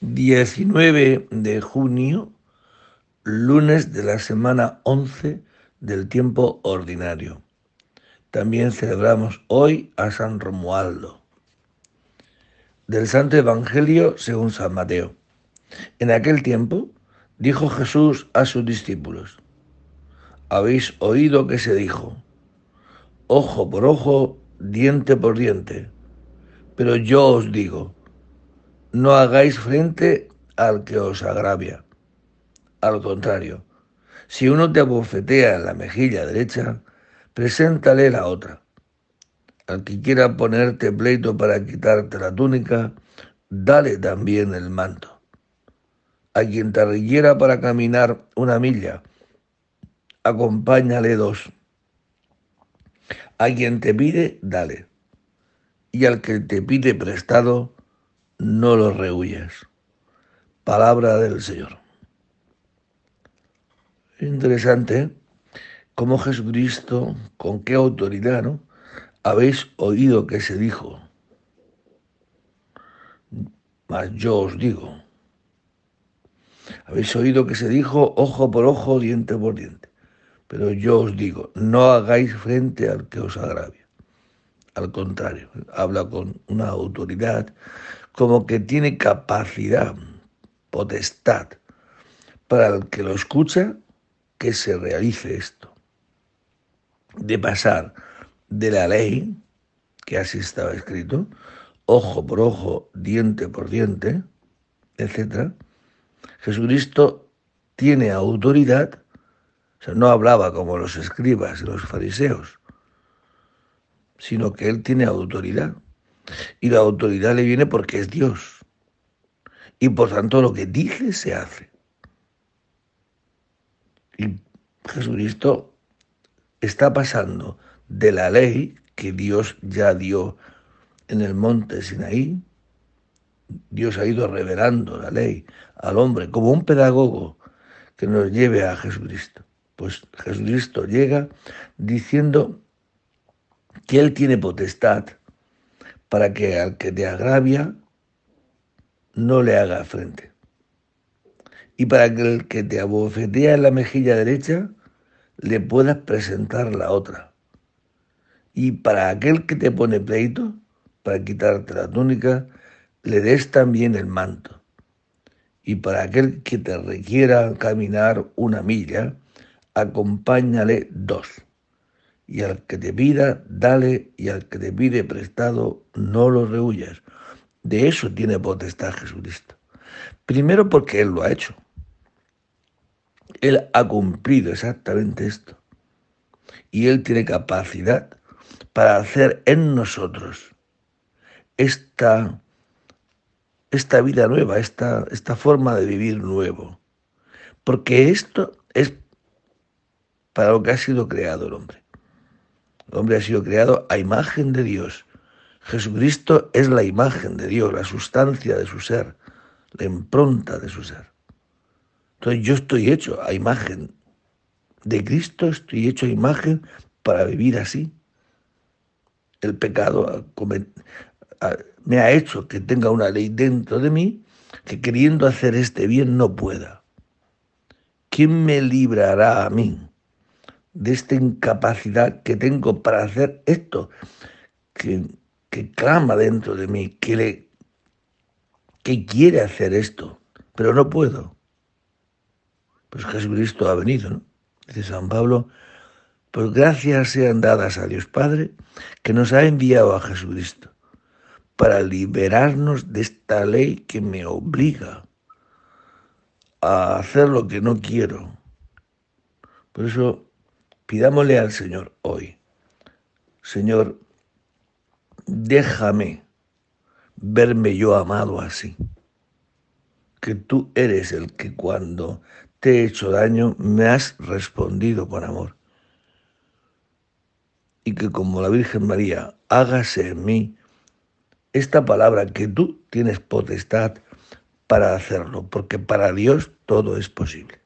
19 de junio, lunes de la semana 11 del tiempo ordinario. También celebramos hoy a San Romualdo. Del Santo Evangelio según San Mateo. En aquel tiempo dijo Jesús a sus discípulos, habéis oído que se dijo, ojo por ojo, diente por diente, pero yo os digo, no hagáis frente al que os agravia. Al contrario, si uno te abofetea en la mejilla derecha, preséntale la otra. Al que quiera ponerte pleito para quitarte la túnica, dale también el manto. A quien te requiera para caminar una milla, acompáñale dos. A quien te pide, dale. Y al que te pide prestado, no lo rehuyas. Palabra del Señor. Interesante cómo Jesucristo, con qué autoridad, ¿no? Habéis oído que se dijo, mas yo os digo. Habéis oído que se dijo ojo por ojo, diente por diente. Pero yo os digo, no hagáis frente al que os agravia. Al contrario, habla con una autoridad como que tiene capacidad, potestad, para el que lo escucha, que se realice esto. De pasar de la ley, que así estaba escrito, ojo por ojo, diente por diente, etc. Jesucristo tiene autoridad, o sea, no hablaba como los escribas y los fariseos, sino que él tiene autoridad. Y la autoridad le viene porque es Dios. Y por tanto lo que dice se hace. Y Jesucristo está pasando de la ley que Dios ya dio en el monte Sinaí. Dios ha ido revelando la ley al hombre como un pedagogo que nos lleve a Jesucristo. Pues Jesucristo llega diciendo que Él tiene potestad para que al que te agravia no le haga frente. Y para que el que te abofetea en la mejilla derecha le puedas presentar la otra. Y para aquel que te pone pleito, para quitarte la túnica, le des también el manto. Y para aquel que te requiera caminar una milla, acompáñale dos y al que te pida, dale, y al que te pide prestado, no lo rehuyas. De eso tiene potestad Jesucristo. Primero porque Él lo ha hecho. Él ha cumplido exactamente esto. Y Él tiene capacidad para hacer en nosotros esta, esta vida nueva, esta, esta forma de vivir nuevo. Porque esto es para lo que ha sido creado el hombre. El hombre ha sido creado a imagen de Dios. Jesucristo es la imagen de Dios, la sustancia de su ser, la impronta de su ser. Entonces yo estoy hecho a imagen de Cristo, estoy hecho a imagen para vivir así. El pecado me ha hecho que tenga una ley dentro de mí que queriendo hacer este bien no pueda. ¿Quién me librará a mí de esta incapacidad que tengo para hacer esto, que, que clama dentro de mí, que, le, que quiere hacer esto, pero no puedo. Pues Jesucristo ha venido, ¿no? Dice San Pablo, pues gracias sean dadas a Dios Padre, que nos ha enviado a Jesucristo para liberarnos de esta ley que me obliga a hacer lo que no quiero. Por eso Pidámosle al Señor hoy, Señor, déjame verme yo amado así, que tú eres el que cuando te he hecho daño me has respondido con amor. Y que como la Virgen María, hágase en mí esta palabra que tú tienes potestad para hacerlo, porque para Dios todo es posible.